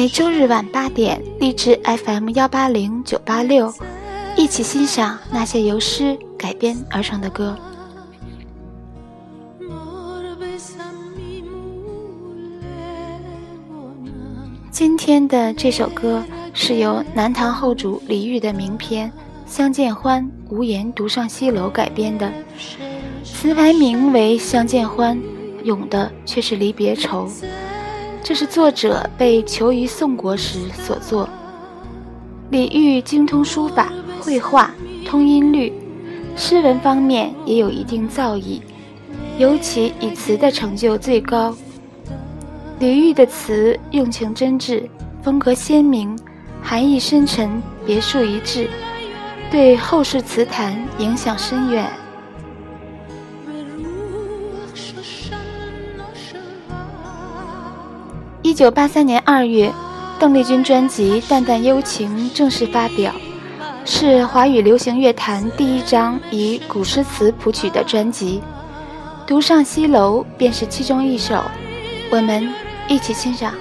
每周日晚八点励志 fm 幺八零九八六一起欣赏那些由诗改编而成的歌。今天的这首歌是由南唐后主李煜的名篇相见欢》无言独上西楼改编的，词牌名为《相见欢》，咏的却是离别愁。这是作者被囚于宋国时所作。李煜精通书法、绘画、通音律，诗文方面也有一定造诣，尤其以词的成就最高。李煜的词用情真挚，风格鲜明，含义深沉，别树一帜，对后世词坛影响深远。一九八三年二月，邓丽君专辑《淡淡幽情》正式发表，是华语流行乐坛第一张以古诗词谱曲的专辑，《独上西楼》便是其中一首，我们一起欣赏。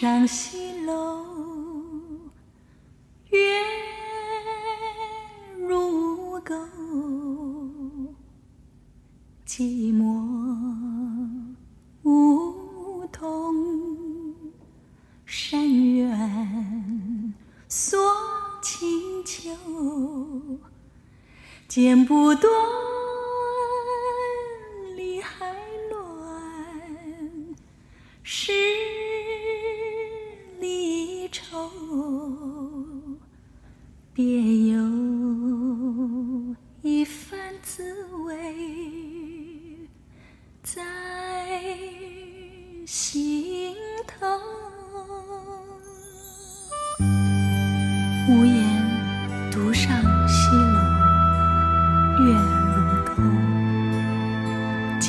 上西楼，月如钩，寂寞梧桐，深院锁清秋，剪不断。理还乱，是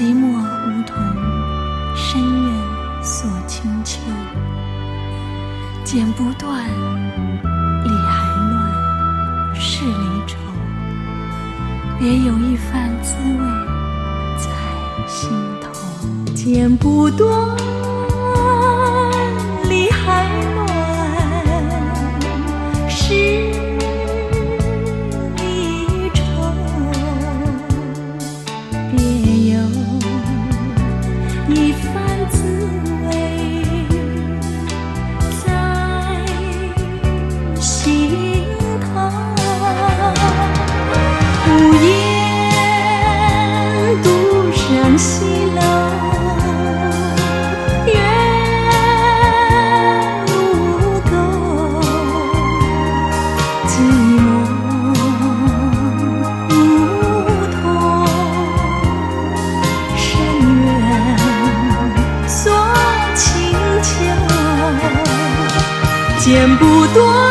寂寞梧桐，深院锁清秋。剪不断，理还乱，是离愁。别有一番滋味在心头。剪不断，剪不断。